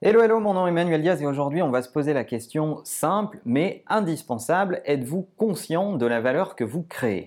Hello, hello, mon nom est Emmanuel Diaz et aujourd'hui on va se poser la question simple mais indispensable. Êtes-vous conscient de la valeur que vous créez?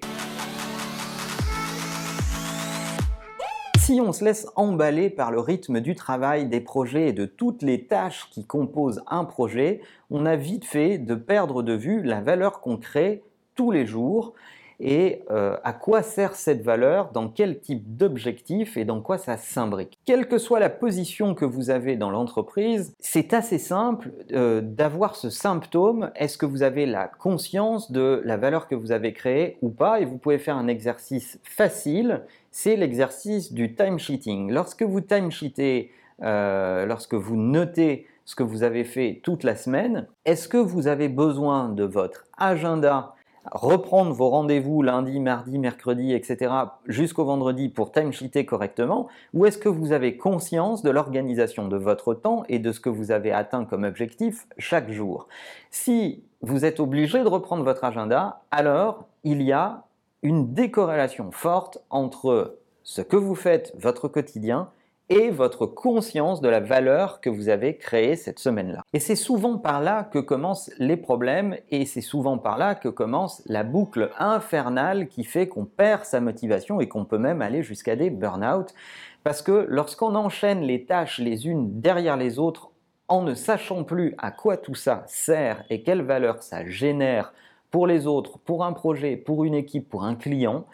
Si on se laisse emballer par le rythme du travail, des projets et de toutes les tâches qui composent un projet, on a vite fait de perdre de vue la valeur qu'on crée tous les jours et euh, à quoi sert cette valeur, dans quel type d'objectif et dans quoi ça s'imbrique? Quelle que soit la position que vous avez dans l'entreprise, c'est assez simple euh, d'avoir ce symptôme. Est-ce que vous avez la conscience de la valeur que vous avez créée ou pas? Et vous pouvez faire un exercice facile, c'est l'exercice du time sheeting. Lorsque vous time sheetez, euh, lorsque vous notez ce que vous avez fait toute la semaine, est-ce que vous avez besoin de votre agenda reprendre vos rendez-vous lundi, mardi, mercredi, etc. jusqu'au vendredi pour timesheeter correctement Ou est-ce que vous avez conscience de l'organisation de votre temps et de ce que vous avez atteint comme objectif chaque jour? Si vous êtes obligé de reprendre votre agenda, alors il y a une décorrélation forte entre ce que vous faites, votre quotidien, et votre conscience de la valeur que vous avez créée cette semaine-là. Et c'est souvent par là que commencent les problèmes et c'est souvent par là que commence la boucle infernale qui fait qu'on perd sa motivation et qu'on peut même aller jusqu'à des burn-out. Parce que lorsqu'on enchaîne les tâches les unes derrière les autres en ne sachant plus à quoi tout ça sert et quelle valeur ça génère pour les autres, pour un projet, pour une équipe, pour un client,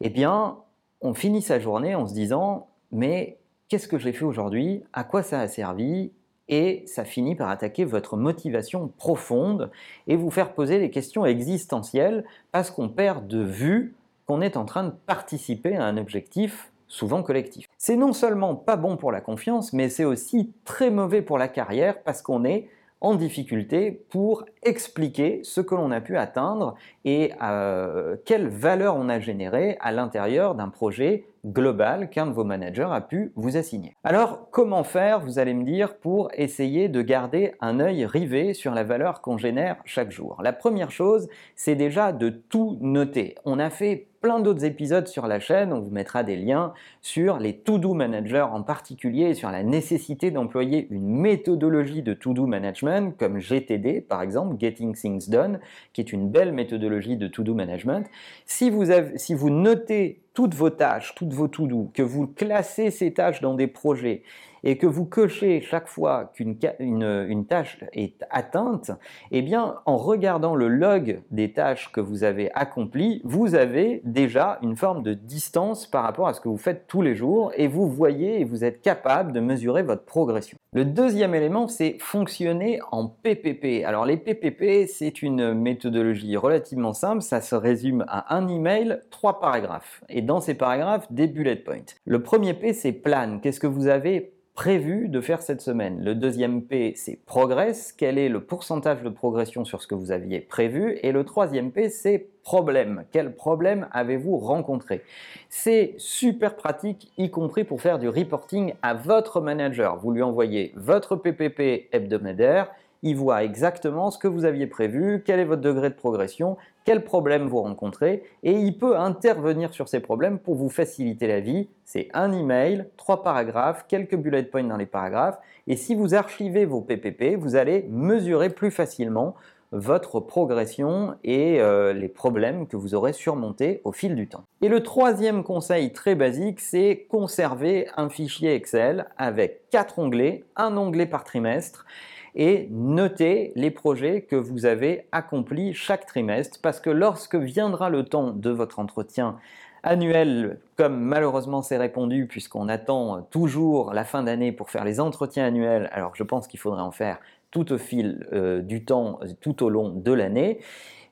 eh bien, on finit sa journée en se disant, mais qu'est-ce que j'ai fait aujourd'hui, à quoi ça a servi, et ça finit par attaquer votre motivation profonde et vous faire poser des questions existentielles parce qu'on perd de vue qu'on est en train de participer à un objectif souvent collectif. C'est non seulement pas bon pour la confiance, mais c'est aussi très mauvais pour la carrière parce qu'on est difficulté pour expliquer ce que l'on a pu atteindre et euh, quelle valeur on a généré à l'intérieur d'un projet global qu'un de vos managers a pu vous assigner. Alors comment faire, vous allez me dire, pour essayer de garder un œil rivé sur la valeur qu'on génère chaque jour? La première chose, c'est déjà de tout noter. On a fait plein d'autres épisodes sur la chaîne, on vous mettra des liens sur les to-do managers en particulier et sur la nécessité d'employer une méthodologie de to-do management comme GTD par exemple, Getting Things Done, qui est une belle méthodologie de to-do management. Si vous, notez toutes vos tâches, toutes vos to-do, que vous classez ces tâches dans des projets et que vous cochez chaque fois qu'une une, tâche est atteinte, eh bien, en regardant le log des tâches que vous avez accomplies, vous avez déjà une forme de distance par rapport à ce que vous faites tous les jours et vous voyez et vous êtes capable de mesurer votre progression. Le deuxième élément, c'est fonctionner en PPP. Alors les PPP, c'est une méthodologie relativement simple, ça se résume à un email, trois paragraphes. Et dans ces paragraphes, des bullet points. Le premier P, c'est plan. Qu'est-ce que vous avez prévu de faire cette semaine. Le deuxième P, c'est progress. Quel est le pourcentage de progression sur ce que vous aviez prévu? Et le troisième P, c'est problème. Quel problème avez-vous rencontré? C'est super pratique, y compris pour faire du reporting à votre manager. Vous lui envoyez votre PPP hebdomadaire il voit exactement ce que vous aviez prévu, quel est votre degré de progression, quels problèmes vous rencontrez, et il peut intervenir sur ces problèmes pour vous faciliter la vie. C'est un email, trois paragraphes, quelques bullet points dans les paragraphes, et si vous archivez vos PPP, vous allez mesurer plus facilement votre progression et euh, les problèmes que vous aurez surmontés au fil du temps. Et le troisième conseil très basique, c'est conserver un fichier Excel avec quatre onglets, un onglet par trimestre et notez les projets que vous avez accomplis chaque trimestre parce que lorsque viendra le temps de votre entretien annuel, comme malheureusement c'est répondu puisqu'on attend toujours la fin d'année pour faire les entretiens annuels, alors je pense qu'il faudrait en faire tout au fil euh, du temps, tout au long de l'année,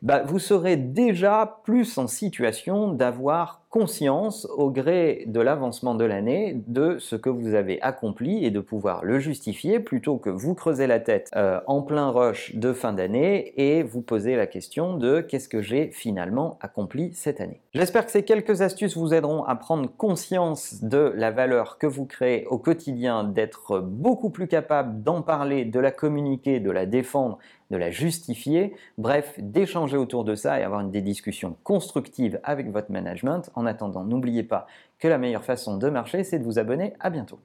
bah, vous serez déjà plus en situation d'avoir conscience au gré de l'avancement de l'année de ce que vous avez accompli et de pouvoir le justifier plutôt que vous creuser la tête euh, en plein rush de fin d'année et vous poser la question de qu'est-ce que j'ai finalement accompli cette année. J'espère que ces quelques astuces vous aideront à prendre conscience de la valeur que vous créez au quotidien, d'être beaucoup plus capable d'en parler, de la communiquer, de la défendre, de la justifier, bref, d'échanger autour de ça et avoir des discussions constructives avec votre management en attendant, n'oubliez pas que la meilleure façon de marcher, c'est de vous abonner. À bientôt.